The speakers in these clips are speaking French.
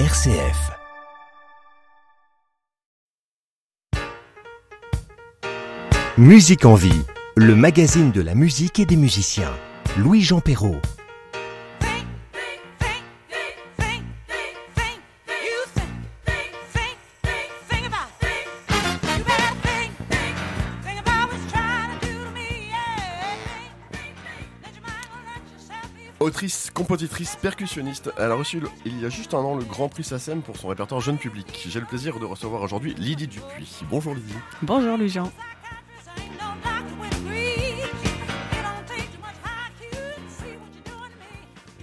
RCF. Musique en vie, le magazine de la musique et des musiciens. Louis-Jean Perrault. Autrice, compositrice, percussionniste, elle a reçu il y a juste un an le Grand Prix SACEM pour son répertoire jeune public. J'ai le plaisir de recevoir aujourd'hui Lydie Dupuis. Bonjour Lydie. Bonjour Louis-Jean.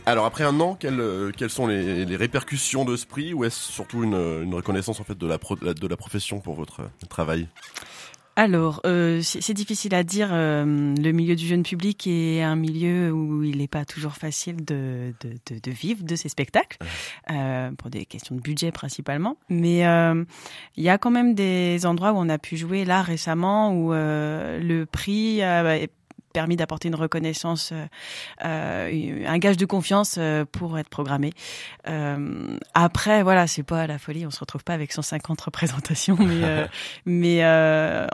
Alors après un an, quelles, euh, quelles sont les, les répercussions de ce prix ou est-ce surtout une, une reconnaissance en fait de la, pro- de la profession pour votre travail? Alors, euh, c'est difficile à dire. euh, le milieu du jeune public est un milieu où il n'est pas toujours facile de, de, de, de vivre de ces spectacles, euh, pour des questions de budget principalement. Mais euh, il y a quand même des endroits où on a pu jouer là récemment où euh, le prix permis d'apporter une reconnaissance, euh, euh, un gage de confiance euh, pour être programmé. Euh, après, voilà, c'est pas la folie, on se retrouve pas avec 150 représentations, mais, euh, mais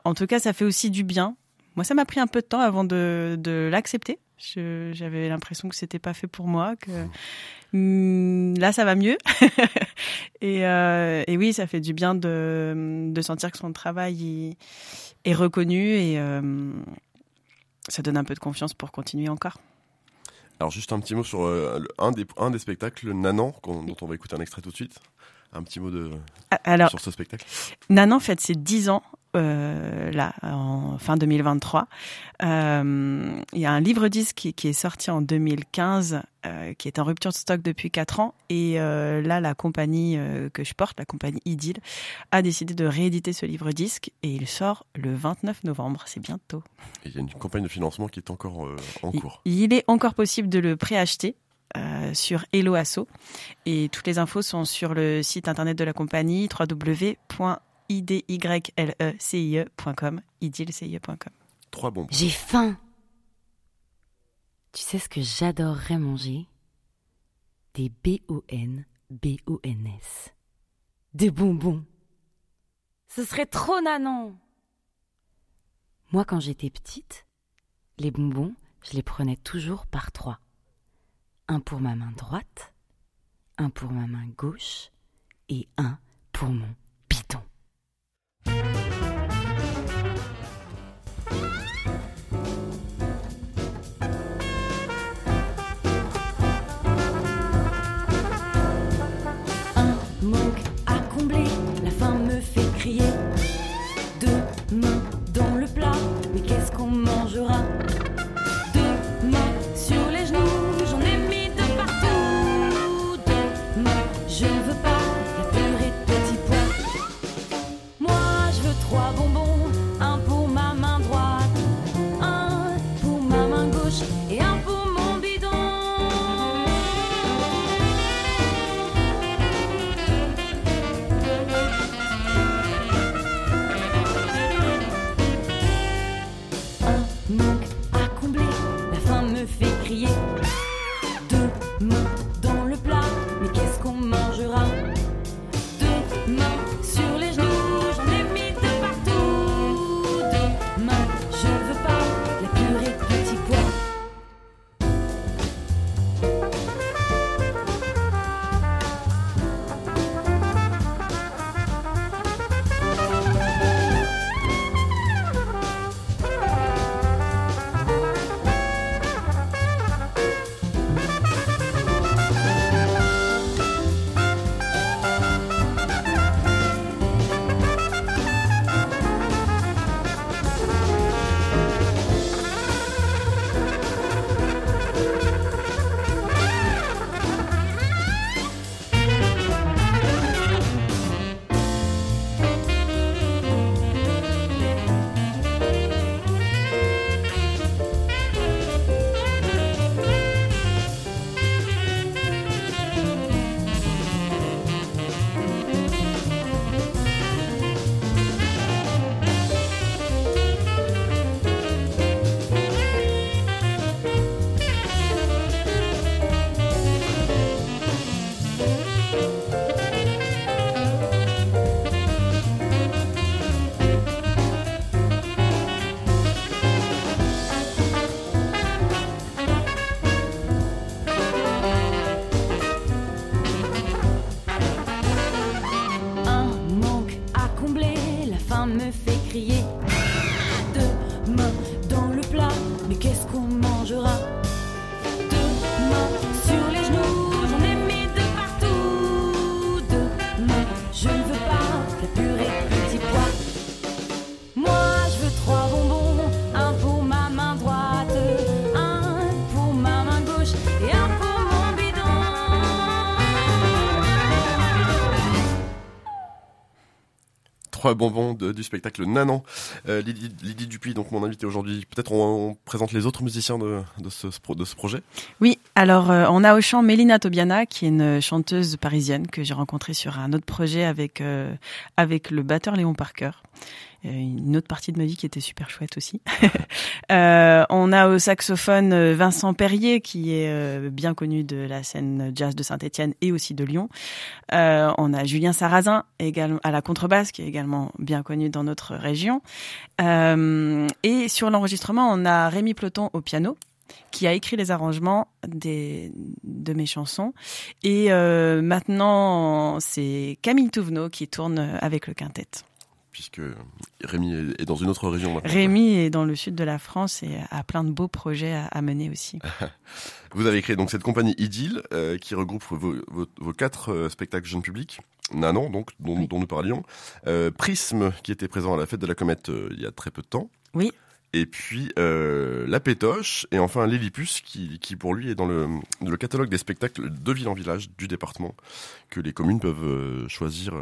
en tout cas, ça fait aussi du bien. Moi, ça m'a pris un peu de temps avant de, de l'accepter. J'avais l'impression que c'était pas fait pour moi, que Hum, là, ça va mieux. et, euh, et oui, ça fait du bien de, de sentir que son travail il- est reconnu et euh, ça donne un peu de confiance pour continuer encore. Alors juste un petit mot sur euh, un, des, un des spectacles, Nanan, dont on va écouter un extrait tout de suite. Un petit mot de, Ah, Alors, sur ce spectacle. Nanan fête ses 10 ans euh, là en fin 2023. Euh, Il y a un livre disque qui, qui est sorti en 2015, euh, qui est en rupture de stock depuis 4 ans. Et là, la compagnie que je porte, la compagnie Idyll, a décidé de rééditer ce livre disque et il sort le 29 novembre. C'est bientôt. Il y a une campagne de financement qui est encore en Il- cours. Il est encore possible de le préacheter. euh, sur Hello Asso et toutes les infos sont sur le site internet de la compagnie www.idyllecie.com idylcie.com Trois bonbons. J'ai faim. Tu sais ce que j'adorerais manger? Des B-O-N-B-O-N-S. Des bonbons. Ce serait trop nanan. Moi, quand j'étais petite, les bonbons, je les prenais toujours par trois. Un pour ma main droite, un pour ma main gauche et un pour mon manque à combler, Yeah. Trois bonbons de- du spectacle Nanan. Euh, Lydie, Dupuis, donc mon invité aujourd'hui. Peut-être on, présente les autres musiciens de, de ce projet. Oui, alors euh, on a au chant Mélina Tobiana, qui est une chanteuse parisienne que j'ai rencontrée sur un autre projet avec euh, avec le batteur Léon Parker. Une autre partie de ma vie qui était super chouette aussi. Euh, on a au saxophone euh, Vincent Perrier, qui est euh, bien connu de la scène jazz de Saint-Étienne et aussi de Lyon. On a Julien Sarrazin également à la contrebasse, qui est également bien connu dans notre région. Et sur l'enregistrement, on a Rémi Ploton au piano qui a écrit les arrangements des, de mes chansons. Et maintenant, c'est Camille Touvenot qui tourne avec le quintet. Puisque Rémi est- dans une autre région maintenant. Rémi est dans le sud de la France et a plein de beaux projets à, mener aussi. Vous avez créé donc cette compagnie Idylle euh, qui regroupe vos, vos, vos quatre euh, spectacles jeunes publics. Nanan, donc, dont, Oui. dont nous parlions. Euh, Prisme, qui était présent à la fête de la comète euh, il y a très peu de temps. Oui. Et puis euh, La Pétoche, et enfin Lillipus, qui, qui pour lui est dans le, le catalogue des spectacles de ville en village du département, que les communes peuvent choisir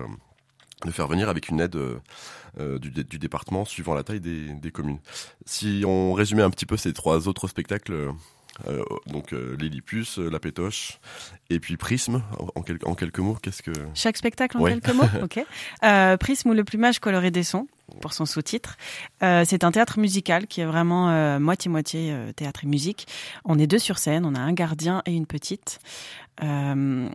de faire venir avec une aide euh, euh, du, dé- du département suivant la taille des, des communes. Si on résumait un petit peu ces trois autres spectacles, euh, donc euh, La Pétoche, et puis Prisme, en, en quel- en quelques mots, qu'est-ce que... Chaque spectacle en Ouais. quelques mots Ok. Prisme ou le plumage coloré des sons, pour son sous-titre. Euh, c'est un théâtre musical qui est vraiment euh, moitié-moitié euh, théâtre et musique. On est deux sur scène, on a un gardien et une petite. Euh,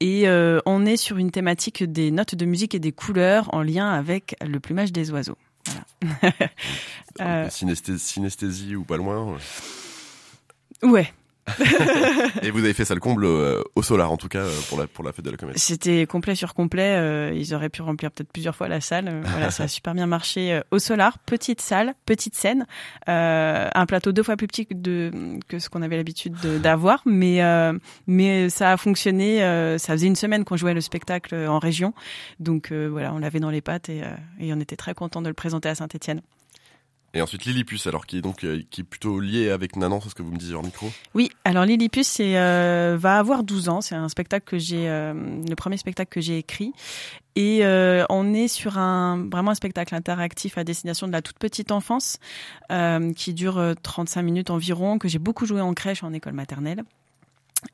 et euh, on est sur une thématique des notes de musique et des couleurs en lien avec le plumage des oiseaux. Voilà. Euh. Synesthésie, synesthésie ou pas loin. Ouais, Et vous avez fait ça le comble euh, au solar, en tout cas, euh, pour la, pour la fête de la comédie. C'était complet sur complet. euh, ils auraient pu remplir peut-être plusieurs fois la salle. Voilà, ça a super bien marché. Au Solar, petite salle, petite scène, un plateau deux fois plus petit que, de, que ce qu'on avait l'habitude de- d'avoir, mais mais ça a fonctionné. ça faisait une semaine qu'on jouait le spectacle en région, donc voilà, on l'avait dans les pattes et, et on était très content de le présenter à Saint-Étienne. Et ensuite Lillipus, alors qui est donc euh, qui est plutôt lié avec Nanan, c'est ce que vous me disiez en micro. Oui, alors Lillipus euh, va avoir 12 ans. C'est un spectacle que j'ai, euh, le premier spectacle que j'ai écrit. Et on est sur un vraiment un spectacle interactif à destination de la toute petite enfance qui dure euh, 35 minutes environ, que j'ai beaucoup joué en crèche, en école maternelle.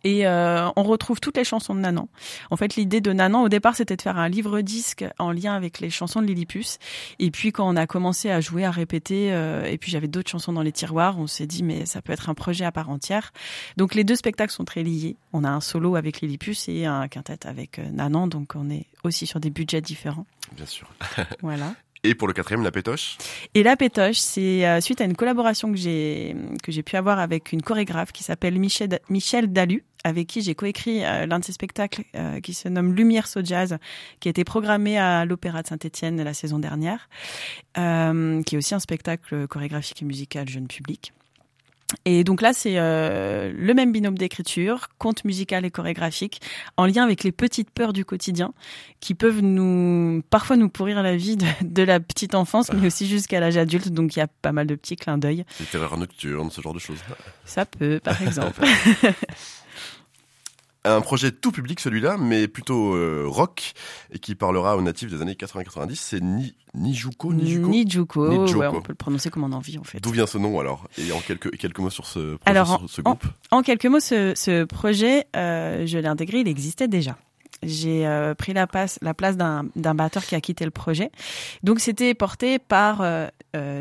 Et euh, on retrouve toutes les chansons de Nanan. En fait, l'idée de Nanan, au départ, c'était de faire un livre-disque en lien avec les chansons de Lillipus. Et puis, quand on a commencé à jouer, à répéter, euh, et puis j'avais d'autres chansons dans les tiroirs, on s'est dit, mais ça peut être un projet à part entière. Donc, les deux spectacles sont très liés. On a un solo avec Lillipus et un quintet avec euh, Nanan. Donc, on est aussi sur des budgets différents. Bien sûr. Voilà. Et pour le quatrième, La Pétoche. Et la pétoche, c'est euh, suite à une collaboration que j'ai que j'ai pu avoir avec une chorégraphe qui s'appelle Michel Michel Dalu, avec qui j'ai coécrit euh, l'un de ses spectacles euh, qui se nomme Lumière So Jazz, qui a été programmé à l'Opéra de Saint-Étienne la saison dernière, qui est aussi un spectacle chorégraphique et musical jeune public. Et donc là, c'est euh, le même binôme d'écriture, conte musical et chorégraphique, en lien avec les petites peurs du quotidien, qui peuvent nous parfois nous pourrir la vie de, de la petite enfance, mais aussi jusqu'à l'âge adulte. Donc il y a pas mal de petits clins d'œil. Les terreurs nocturnes, ce genre de choses. Ça peut, par exemple. Un projet tout public celui-là, mais plutôt euh, rock, et qui parlera aux natifs des années 80-90, c'est Ni, Nijuko, Nijuko Nijuko, Nijuko. ouais, on peut le prononcer comme on a envie en fait. D'où vient ce nom alors Et en quelques, quelques mots sur ce, projet, Alors, sur ce groupe? En quelques mots, ce, ce projet, euh, je l'ai intégré, il existait déjà. J'ai euh, pris la place, la place d'un batteur qui a quitté le projet. Donc c'était porté par euh,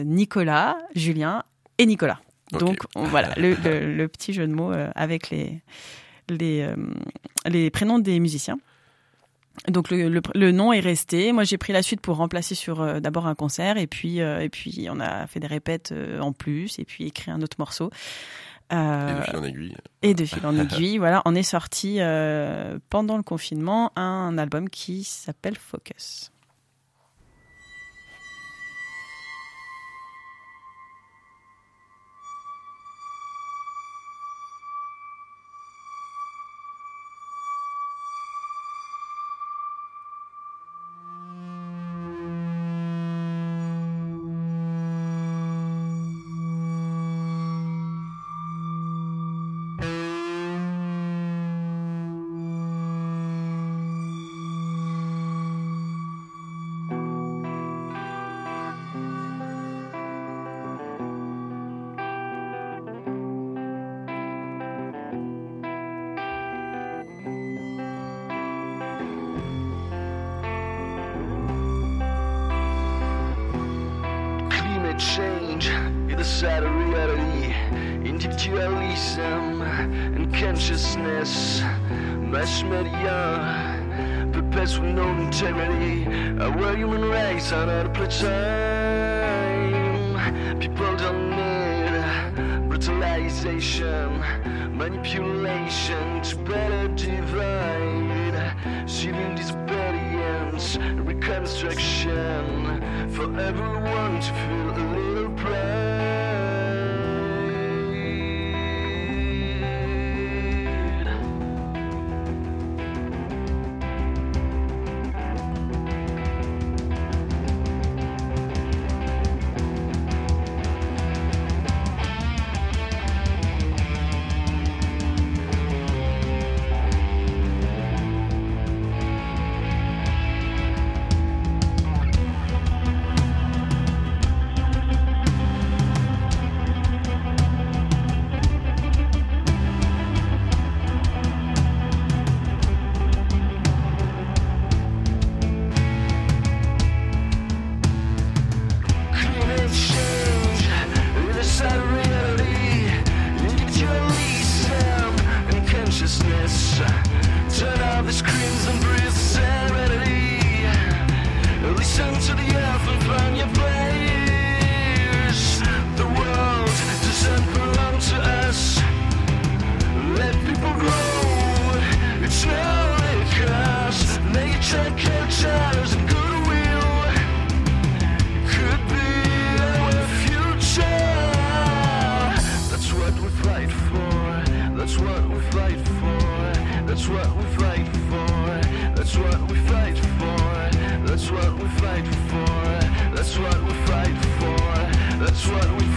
Nicolas, Julien et Nicolas. Donc on- voilà, le, le- le petit jeu de mots euh, avec les, les, euh, les prénoms des musiciens. Donc le, le, le nom est resté. Moi j'ai pris la suite pour remplacer sur euh, d'abord un concert et puis euh, et puis on a fait des répètes euh, en plus et puis écrit un autre morceau. Et de fil en aiguille. et de fil en aiguille, voilà, on est sorti pendant le confinement un album qui s'appelle Focus. Consciousness, mass media, perpetual no integrity. Our human race out of time. People don't need brutalization, manipulation to better divide. Civil disobedience, reconstruction for everyone to feel a fight for. That's what we fight for. That's what we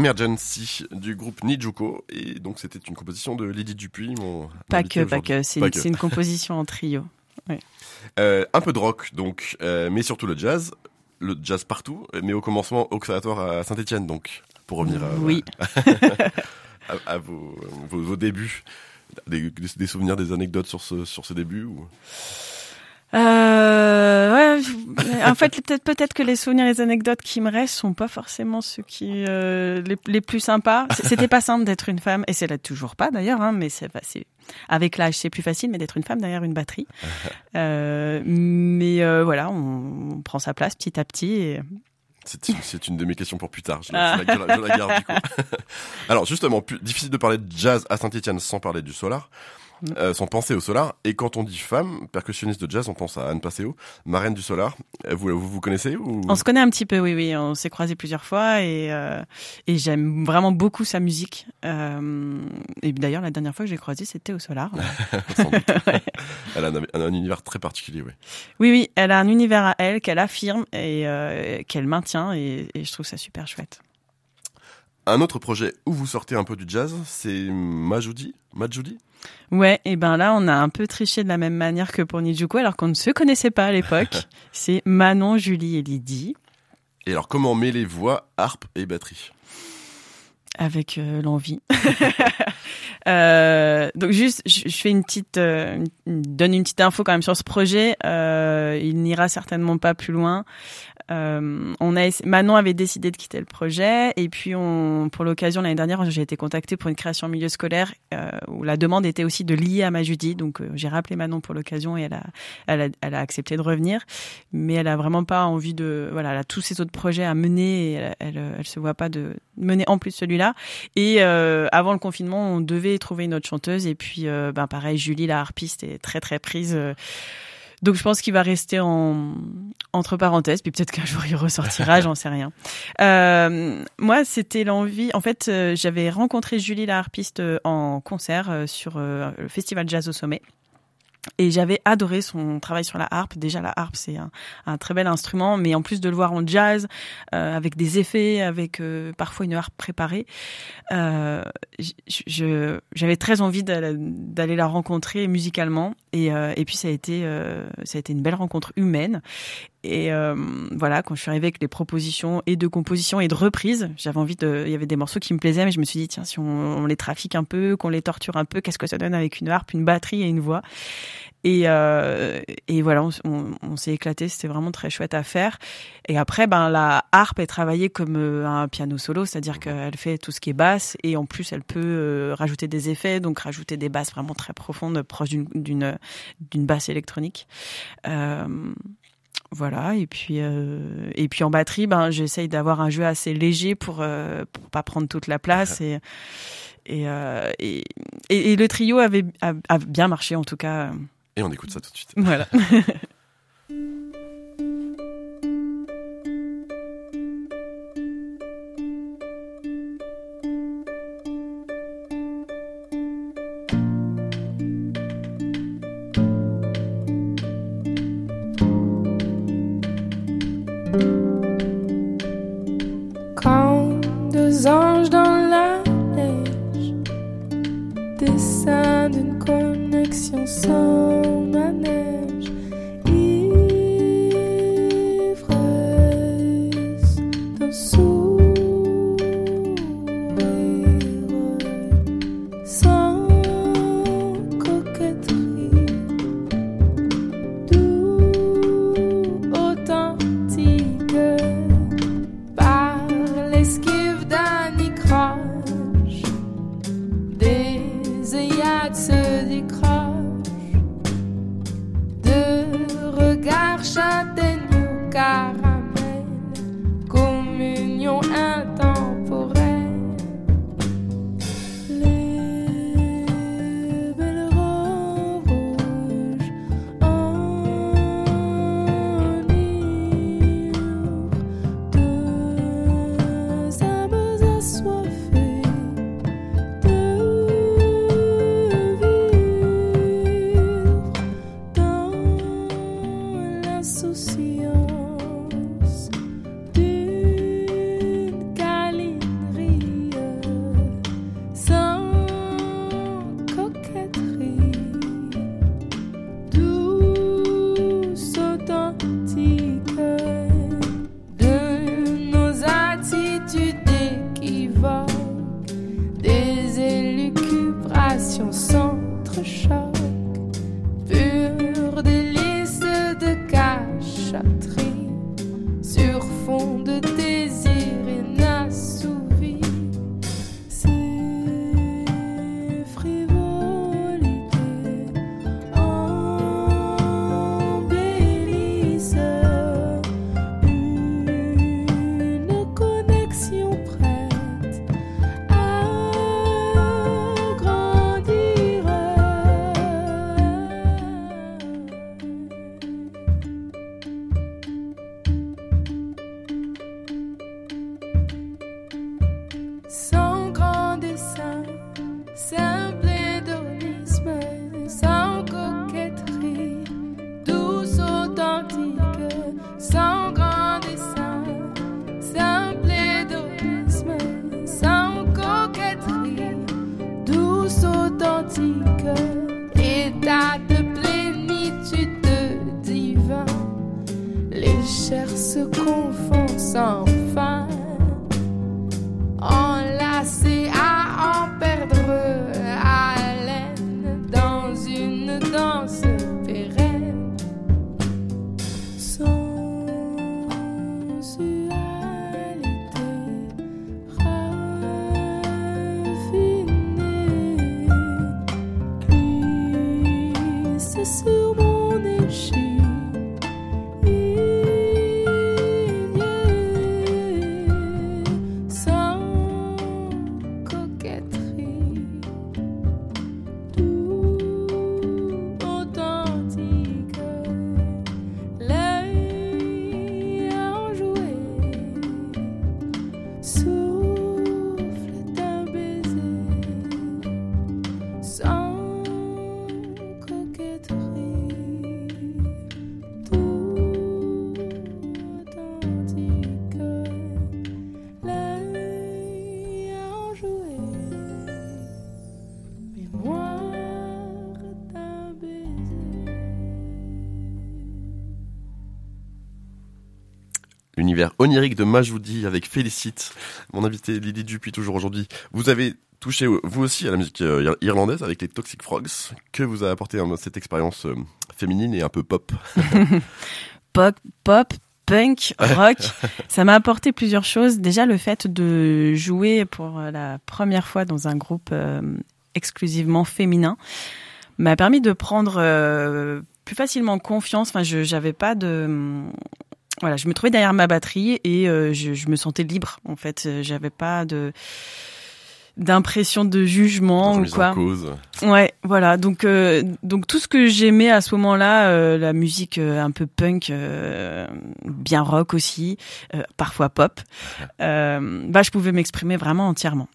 Emergency du groupe Nijuko. Et donc c'était une composition de Lydie Dupuis mon Pas que, pas que. C'est une, composition en trio. Euh, un peu de rock donc euh, mais surtout le jazz. Le jazz partout mais au commencement au conservatoire à Saint-Étienne donc pour revenir à, Oui. à, à vos, vos, vos débuts. Des, des souvenirs des anecdotes sur ce sur ce début ou... Euh, ouais, en fait, peut-être peut-être que les souvenirs les anecdotes qui me restent sont pas forcément ceux qui euh, les, les plus sympas. C'était pas simple d'être une femme, et c'est là toujours pas d'ailleurs, hein, mais c'est avec l'âge c'est plus facile, mais d'être une femme derrière une batterie. Euh, mais euh, voilà, on, on prend sa place petit à petit. Et... C'est une, de mes questions pour plus tard. Je, la- je la, garde- je la garde du coup. Alors justement, plus, difficile de parler de jazz à Saint-Etienne sans parler du solar. Mm. Euh, sans penser au solar. Et quand on dit femme, percussionniste de jazz, on pense à Anne Passeo, marraine du solar. Euh, Vous vous, vous connaissez ou? On se connaît un petit peu, oui, oui. On s'est croisés plusieurs fois et, euh, et j'aime vraiment beaucoup sa musique. Euh, et d'ailleurs, la dernière fois que j'ai croisé, c'était au Solar. Sans doute. Elle a un, un- un univers très particulier, oui. Oui, oui, elle a un univers à elle qu'elle affirme et qu'elle maintient et, et je trouve ça super chouette. Un autre projet où vous sortez un peu du jazz, c'est Majoudi. Majoudi? Ouais, et ben là, on a un peu triché de la même manière que pour Nijuko, alors qu'on ne se connaissait pas à l'époque. C'est Manon, Julie et Lydie, Et alors, comment mêler voix, harpe et batterie? Avec euh, l'envie. Euh, donc juste, je, fais une petite, euh, donne une petite info quand même sur ce projet. Il n'ira certainement pas plus loin. On a, Manon avait décidé de quitter le projet et puis pour l'occasion l'année dernière, j'ai été contactée pour une création en milieu scolaire où la demande était aussi de lier à ma Judy. Donc j'ai rappelé Manon pour l'occasion et elle a, elle a, accepté de revenir, mais elle a vraiment pas envie de, voilà, elle a tous ses autres projets à mener elle, elle se voit pas de mener en plus celui-là. Et euh, avant le confinement, on devait trouver une autre chanteuse. Et puis, euh, ben pareil, Julie, la harpiste, est très très prise. euh. donc je pense qu'il va rester en entre parenthèses. Puis peut-être qu'un jour il ressortira, j'en sais rien. Moi, c'était l'envie. En fait, j'avais rencontré Julie, la harpiste, en concert sur le festival Jazz au Sommet. Et j'avais adoré son travail sur la harpe. Déjà, la harpe, c'est un, très bel instrument, mais en plus de le voir en jazz, euh, avec des effets, avec euh, parfois une harpe préparée, euh, j'avais très envie d'aller d'aller la rencontrer musicalement. Et, euh, et puis, ça a été, euh, ça a été une belle rencontre humaine. Et euh, voilà, quand je suis arrivée avec les propositions et de composition et de reprise, j'avais envie de. Il y avait des morceaux qui me plaisaient, mais je me suis dit tiens, si on, on les trafique un peu, qu'on les torture un peu, qu'est-ce que ça donne avec une harpe, une batterie et une voix? Et, euh, et voilà, on, s- on- on s'est éclaté. C'était vraiment très chouette à faire. Et après, ben la harpe est travaillée comme euh, un piano solo, c'est-à-dire qu'elle fait tout ce qui est basse et en plus elle peut euh, rajouter des effets, donc rajouter des basses vraiment très profondes, proches d'une d'une d'une basse électronique. Euh, voilà, et puis euh, et puis en batterie, ben j'essaye d'avoir un jeu assez léger pour euh, pour pas prendre toute la place et et, euh, et, et, et le trio avait a, a bien marché en tout cas. Et on écoute ça tout de suite. Voilà. connexion sans um. L'univers onirique de Majoudi avec Félicite, mon invité Lily Dupuis toujours aujourd'hui. Vous avez touché vous aussi à la musique euh, ir- irlandaise avec les Toxic Frogs. Que vous a apporté euh, cette expérience euh, féminine et un peu pop? Pop, pop, punk, rock. ça m'a apporté plusieurs choses. Déjà, le fait de jouer pour la première fois dans un groupe euh, exclusivement féminin m'a permis de prendre euh, plus facilement confiance. Enfin, je j'avais pas de voilà, je me trouvais derrière ma batterie et euh, je, je me sentais libre. En fait, Euh, j'avais pas de d'impression de jugement ou quoi. en cause. Ouais, voilà. Donc, euh, donc tout ce que j'aimais à ce moment-là, euh, la musique euh, un peu punk, euh, bien rock aussi, euh, parfois pop, euh, bah je pouvais m'exprimer vraiment entièrement.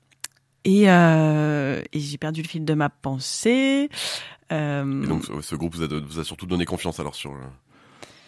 Et, euh, et j'ai perdu le fil de ma pensée. Euh, Et donc ce, groupe vous a, vous a surtout donné confiance alors sur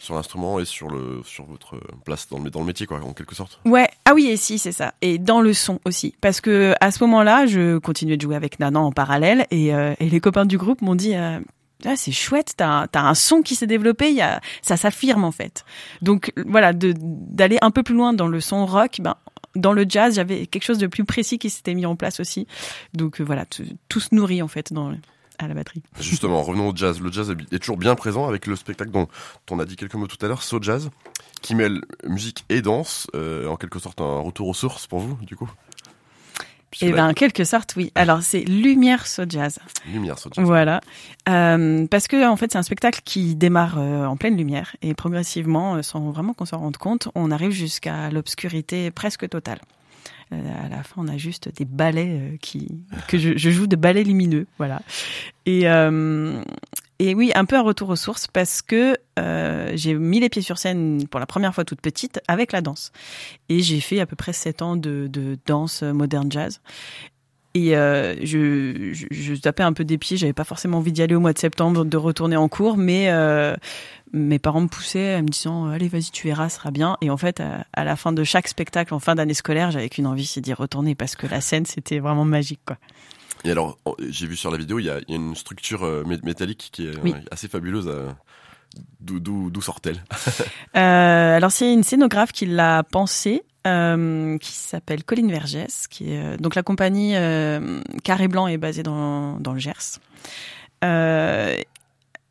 sur l'instrument et sur le sur votre place dans le dans le métier quoi en quelque sorte. Ouais, ah oui, et si, c'est ça. Et dans le son aussi. Parce que à ce moment-là, je continuais de jouer avec Nana en parallèle et, euh, et les copains du groupe m'ont dit euh, ah, c'est chouette, t'as as un son qui s'est développé, y a, ça s'affirme en fait. Donc voilà, d'aller un peu plus loin dans le son rock, ben dans le jazz, j'avais quelque chose de plus précis qui s'était mis en place aussi. Donc euh, voilà, tout, se nourrit en fait à la batterie. Justement, revenons au jazz. Le jazz est toujours bien présent avec le spectacle dont on a dit quelques mots tout à l'heure, So Jazz, qui mêle musique et danse, euh, en quelque sorte un retour aux sources pour vous, du coup. La ben en quelque sorte, oui. Alors c'est Lumière So Jazz. lumière, So Jazz. Voilà, Euh, parce que en fait c'est un spectacle qui démarre euh, en pleine lumière et progressivement, sans vraiment qu'on s'en rende compte, on arrive jusqu'à l'obscurité presque totale. Euh, à la fin, on a juste des ballets euh, qui que je, joue de ballets lumineux, voilà. Et euh, et oui, un peu un retour aux sources parce que j'ai mis les pieds sur scène pour la première fois toute petite avec la danse. Et j'ai fait à peu près sept ans de, de danse moderne jazz. Et euh, je, je, je tapais un peu des pieds, j'avais pas forcément envie d'y aller au mois de septembre, de retourner en cours, mais euh, mes parents me poussaient en me disant allez vas-y tu verras, ce sera bien. Et en fait à, à la fin de chaque spectacle en fin d'année scolaire, j'avais qu'une envie, c'est d'y retourner parce que la scène c'était vraiment magique quoi. Et alors, j'ai vu sur la vidéo, il y a, il y a une structure euh, mé- métallique qui est Oui. euh, assez fabuleuse. euh, D'où, sort-elle? Euh, alors c'est une scénographe qui l'a pensée, euh, qui s'appelle Colline Vergès, qui est euh, donc la compagnie euh, Carré Blanc est basée dans, dans le Gers. Euh,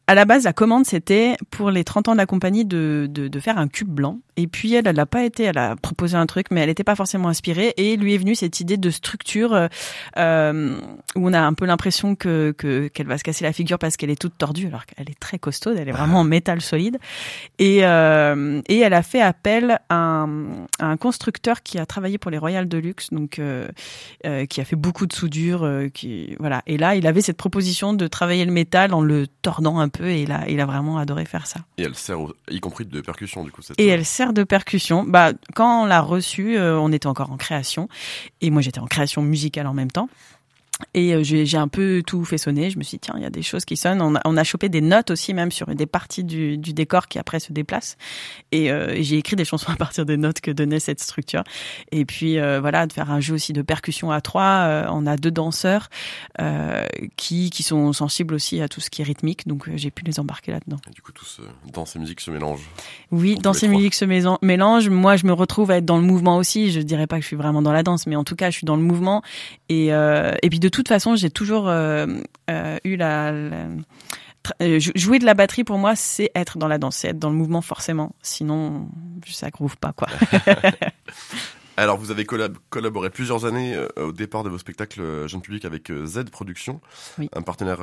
à la base, la commande c'était pour les 30 ans de la compagnie de, de, de faire un cube blanc Et puis elle, elle n'a pas été, elle a proposé un truc, mais elle n'était pas forcément inspirée. Et lui est venue cette idée de structure euh, euh, où on a un peu l'impression que que- qu'elle va se casser la figure parce qu'elle est toute tordue, alors qu'elle est très costaude, elle est vraiment en métal solide. Et euh, et elle a fait appel à un, à un constructeur qui a travaillé pour les Royal Deluxe, donc euh, euh, qui a fait beaucoup de soudure, euh, qui voilà. Et là, il avait cette proposition de travailler le métal en le tordant un peu, et il a il a vraiment adoré faire ça. Et elle sert, au- y compris de percussion, du coup. Cette, Et elle sert de percussion. Bah, quand on l'a reçue, euh, on était encore en création. Et moi, j'étais en création musicale en même temps. Et euh, j'ai un peu tout fait sonner. Je me suis dit, tiens, il y a des choses qui sonnent. On a, on a chopé des notes aussi, même sur des parties du, du décor qui après se déplacent. Et, euh, et j'ai écrit des chansons à partir des notes que donnait cette structure. Et puis, euh, voilà, de faire un jeu aussi de percussion à trois. Euh, on a deux danseurs qui, qui sont sensibles aussi à tout ce qui est rythmique. Donc, j'ai pu les embarquer là-dedans. et du coup, tous, danse et musique se mélangent. Oui, On dans peut ces les trois. musiques se mélangent. Moi, je me retrouve à être dans le mouvement aussi. Je dirais pas que je suis vraiment dans la danse, mais en tout cas, je suis dans le mouvement. Et, et puis, de toute façon, j'ai toujours euh, euh, eu la, euh, jou- jouer de la batterie pour moi, c'est être dans la danse, c'est être dans le mouvement forcément. Sinon, ça groove pas quoi. Alors, vous avez collab- collaboré plusieurs années euh, au départ de vos spectacles euh, jeunes publics avec euh, Z Productions, Oui. un partenaire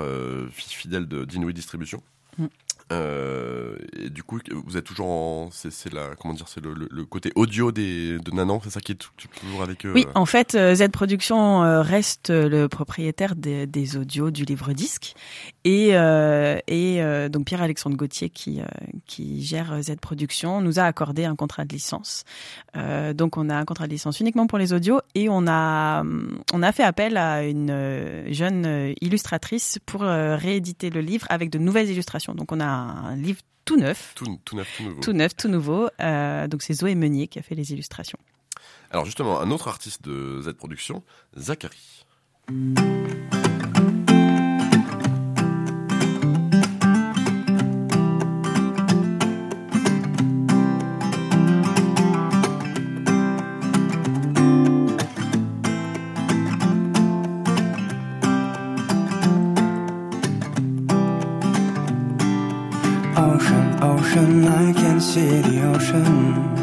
fi- fidèle de d'Inouï Distribution. Mm. Euh, du coup, vous êtes toujours en, c'est, la, comment dire, c'est le, côté audio des, de Nanan, c'est ça qui est tou- toujours avec eux. Oui, en fait, euh, Z Production euh, reste le propriétaire des, des audios du livre disque et, et donc Pierre-Alexandre Gauthier qui, qui gère Z Production nous a accordé un contrat de licence. Donc on a un contrat de licence uniquement pour les audios et on a on a fait appel à une jeune illustratrice pour rééditer le livre avec de nouvelles illustrations. Donc on a un livre tout neuf. tout, tout neuf, tout nouveau. Tout neuf, tout nouveau. Euh, donc c'est Zoé Meunier qui a fait les illustrations. Alors justement, un autre artiste de Z Productions, Zachary. Ocean, I can see the ocean.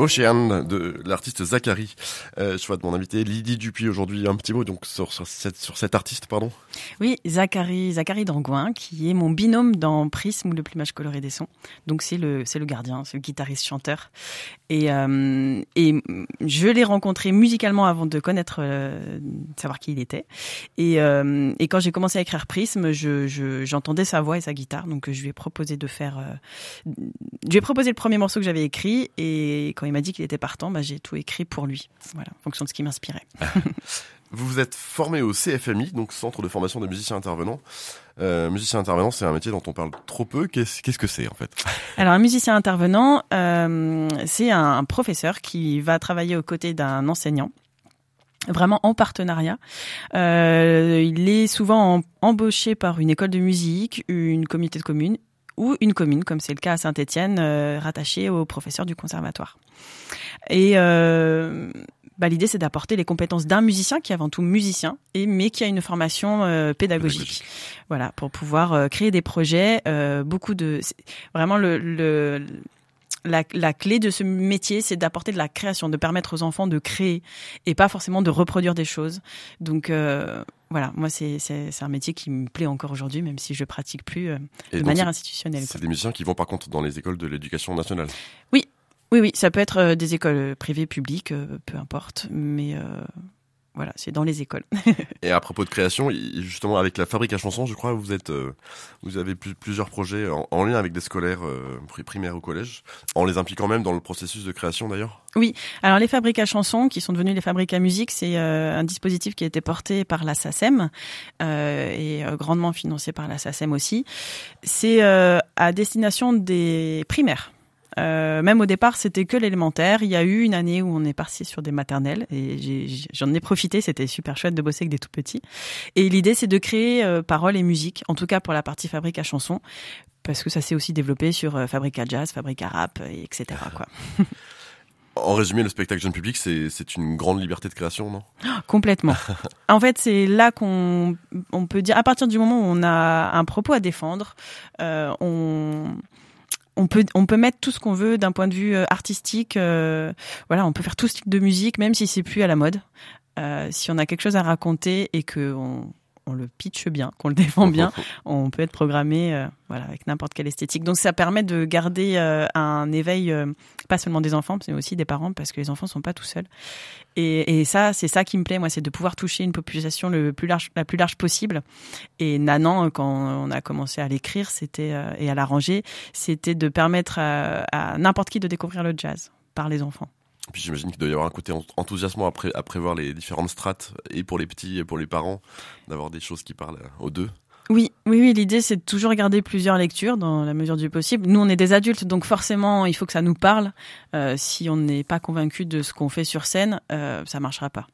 Océane de l'artiste Zachary. Euh, je de mon invité Lydie Dupuis aujourd'hui. Un petit mot donc sur, sur, cet artiste, pardon. Oui, Zachary, Zachary Dangoin, qui est mon binôme dans Prisme ou le plumage coloré des sons. Donc c'est le, c'est le gardien, c'est le guitariste chanteur. Et, euh, et je l'ai rencontré musicalement avant de connaître, euh, de savoir qui il était. Et, euh, et quand j'ai commencé à écrire Prisme, je, je, j'entendais sa voix et sa guitare. Donc je lui ai proposé de faire, je lui ai proposé le premier morceau que j'avais écrit. Et m'a dit qu'il était partant, bah, j'ai tout écrit pour lui. Voilà, en fonction de ce qui m'inspirait. Vous vous êtes formé au CFMI, donc Centre de formation des musiciens intervenants. Euh, musicien intervenant, c'est un métier dont on parle trop peu. Qu'est-ce que c'est en fait? Alors un musicien intervenant, euh, c'est un professeur qui va travailler aux côtés d'un enseignant vraiment en partenariat. Euh, il est souvent em- embauché par une école de musique, une communauté de communes ou une commune, comme c'est le cas à Saint-Étienne, euh, rattachée au professeur du conservatoire. Et euh, bah, l'idée, c'est d'apporter les compétences d'un musicien qui est avant tout musicien, et mais qui a une formation euh, pédagogique. Pédagogique. Voilà, pour pouvoir euh, créer des projets. beaucoup de, vraiment le, le la, la clé de ce métier, c'est d'apporter de la création, de permettre aux enfants de créer et pas forcément de reproduire des choses. Donc euh, voilà, moi c'est un métier qui me plaît encore aujourd'hui, même si je pratique plus euh, de manière institutionnelle. C'est des musiciens qui vont par contre dans les écoles de l'éducation nationale. Oui, oui, ça peut être euh, des écoles privées, publiques, euh, peu importe, mais euh, voilà, c'est dans les écoles. Et à propos de création, justement avec la fabrique à chansons, je crois, vous êtes, euh, vous avez plus- plusieurs projets en, en lien avec des scolaires euh, pri- primaires au collège, en les impliquant même dans le processus de création d'ailleurs? Alors les fabriques à chansons, qui sont devenues les fabriques à musique, c'est euh, un dispositif qui a été porté par la SACEM euh, et grandement financé par la SACEM aussi. C'est euh, à destination des primaires. Euh, même au départ, c'était que l'élémentaire. Il y a eu une année où on est parti sur des maternelles et j'en ai profité. C'était super chouette de bosser avec des tout petits. Et l'idée, c'est de créer euh, paroles et musique, en tout cas pour la partie fabrique à chansons, parce que ça s'est aussi développé sur euh, fabrique à jazz, fabrique à rap, et etc. Quoi. En résumé, le spectacle jeune public, c'est une grande liberté de création, non? Complètement. En fait, c'est là qu'on on peut dire, à partir du moment où on a un propos à défendre, euh, on on peut on peut mettre tout ce qu'on veut d'un point de vue euh, artistique. euh, voilà, on peut faire tout ce type de musique, même si c'est plus à la mode. Euh, si on a quelque chose à raconter et que on le pitche bien, qu'on le défend bien, on peut être programmé euh, voilà avec n'importe quelle esthétique. Donc ça permet de garder euh, un éveil euh, pas seulement des enfants, mais aussi des parents parce que les enfants sont pas tout seuls. Et, et ça, c'est ça qui me plaît, moi, c'est de pouvoir toucher une population le plus large, la plus large possible. Et Nanan, quand on a commencé à l'écrire, c'était et à l'arranger, c'était de permettre à, à n'importe qui de découvrir le jazz par les enfants. Puis j'imagine qu'il doit y avoir un côté en- enthousiasmant à, pré- à prévoir les différentes strates, et pour les petits et pour les parents, d'avoir des choses qui parlent aux deux. Oui, oui, oui. L'idée, c'est de toujours garder plusieurs lectures dans la mesure du possible. Nous, on est des adultes, donc forcément, il faut que ça nous parle. Euh, si on n'est pas convaincu de ce qu'on fait sur scène, euh, ça marchera pas.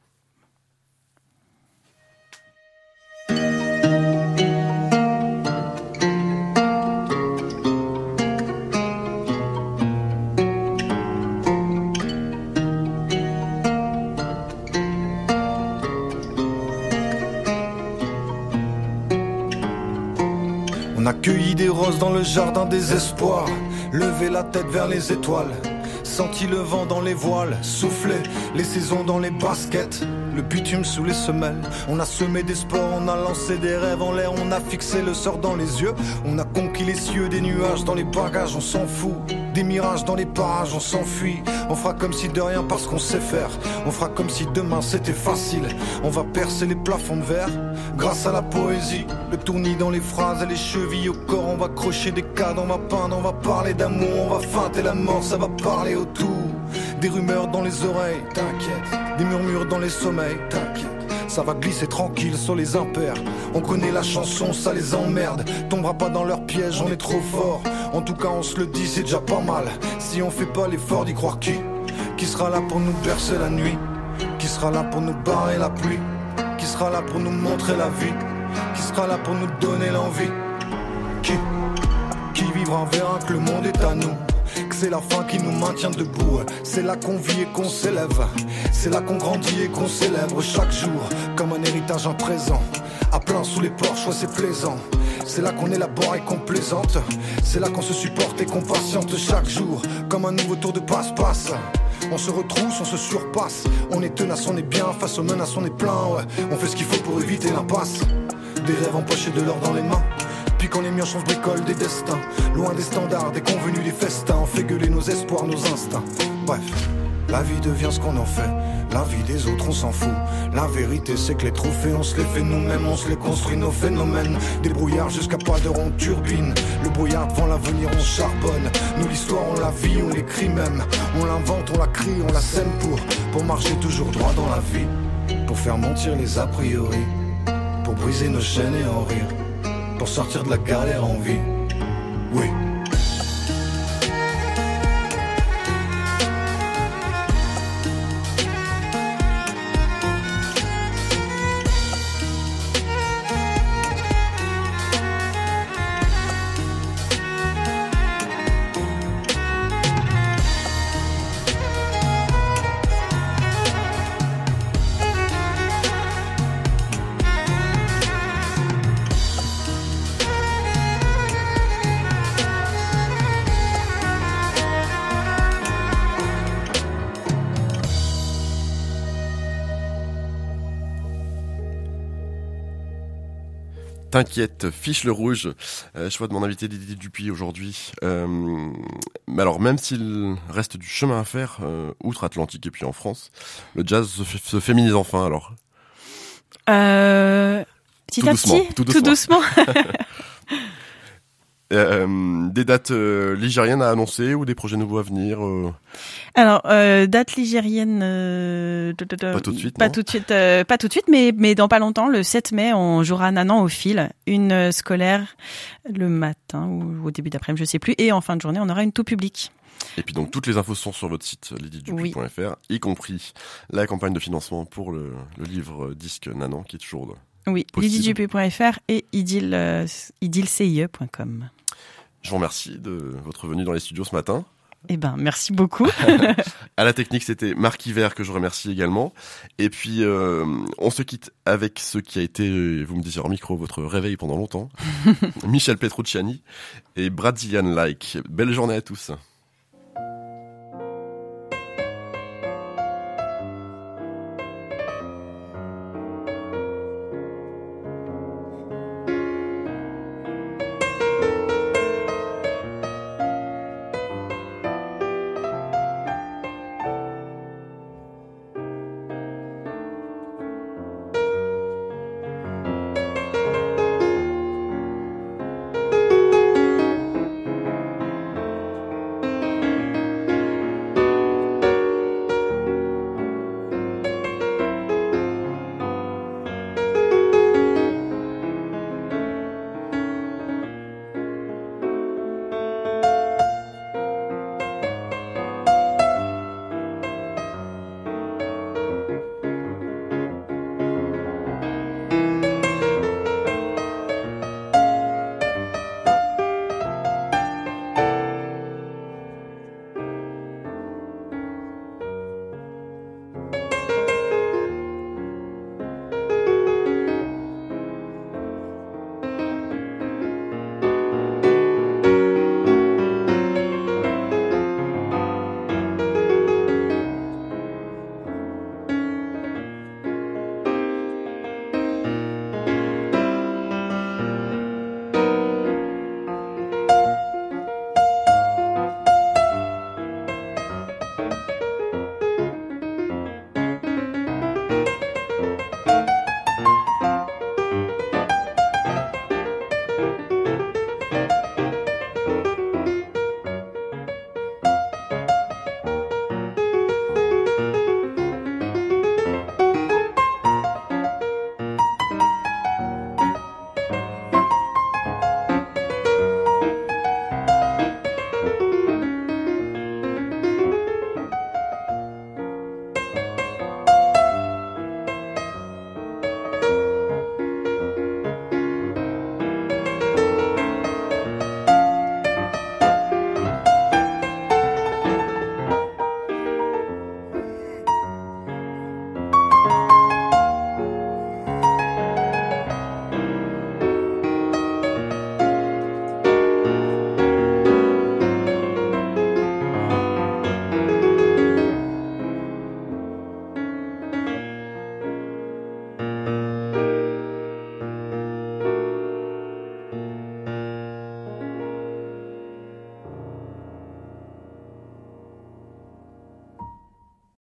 A cueilli des roses dans le jardin des espoirs, levé la tête vers les étoiles, senti le vent dans les voiles, soufflé les saisons dans les baskets, le bitume sous les semelles. On a semé des sports, on a lancé des rêves en l'air, on a fixé le sort dans les yeux, on a conquis les cieux, des nuages dans les bagages, on s'en fout. Des mirages dans les parages, on s'enfuit. On fera comme si de rien parce qu'on sait faire. On fera comme si demain c'était facile. On va percer les plafonds de verre grâce à la poésie. Le tournis dans les phrases et les chevilles au corps. On va crocher des cadres, on va peindre, on va parler d'amour. On va feinter la mort, ça va parler autour. Des rumeurs dans les oreilles, t'inquiète. Des murmures dans les sommeils, t'inquiète. Ça va glisser tranquille sur les impairs. On connaît la chanson, ça les emmerde. Tombera pas dans leur piège, on est trop fort. En tout cas, on se le dit, c'est déjà pas mal. Si on fait pas l'effort d'y croire qui? Qui sera là pour nous bercer la nuit? Qui sera là pour nous barrer la pluie? Qui sera là pour nous montrer la vie? Qui sera là pour nous donner l'envie? Qui? Qui vivra verra que le monde est à nous c'est la fin qui nous maintient debout. C'est là qu'on vit et qu'on s'élève. C'est là qu'on grandit et qu'on célèbre chaque jour comme un héritage en présent. À plein sous les porches, ouais, c'est plaisant. C'est là qu'on élabore et qu'on plaisante. C'est là qu'on se supporte et qu'on patiente chaque jour. Comme un nouveau tour de passe-passe. On se retrousse, on se surpasse. On est tenace, on est bien. Face aux menaces, on est plein. On fait ce qu'il faut pour éviter l'impasse. Des rêves empochés de l'or dans les mains. Puis quand les mioches, on se bricole des destins. Loin des standards, des convenus, des festins. On fait gueuler nos espoirs, nos instincts. Bref, la vie devient ce qu'on en fait. La vie des autres, on s'en fout. La vérité, c'est que les trophées, on se les fait nous-mêmes, on se les construit, nos phénomènes. Des brouillards jusqu'à pas d'heure, on turbine. Le brouillard devant l'avenir, on charbonne. Nous, l'histoire, on la vit, on l'écrit même. On l'invente, on la crie, on la sème pour, pour marcher toujours droit dans la vie. Pour faire mentir les a priori. Pour briser nos chaînes et en rire. Pour sortir de la galère en vie. Oui. T'inquiète, fiche le rouge. Euh, choix de mon invité Didier Dupuis aujourd'hui. Euh, mais alors, même s'il reste du chemin à faire, euh, outre-Atlantique et puis en France, le jazz se, féminise enfin alors. Euh, petit Tout à doucement, petit, tout tout doucement. Euh, des dates euh, ligériennes à annoncer ou des projets nouveaux à venir euh, Alors, euh, date ligérienne. Pas tout de suite, Pas tout de suite, pas tout de suite, mais mais dans pas longtemps, le 7 mai, on jouera Nanan au fil, une scolaire le matin ou au début d'après-midi, je sais plus, et en fin de journée, on aura une tout publique. Et puis donc toutes les infos sont sur votre site lidydupuis.fr, y compris la campagne de financement pour le, le livre disque Nanan qui est toujours Oui, Possible. lidydupuis.fr et idyllecie.com. Je vous remercie de votre venue dans les studios ce matin. Eh ben, merci beaucoup. À la technique, c'était Marc Hiver que je remercie également. Et puis, euh, on se quitte avec ce qui a été, vous me disiez en micro, votre réveil pendant longtemps. Michel Petrucciani et Brazilian Like. Belle journée à tous.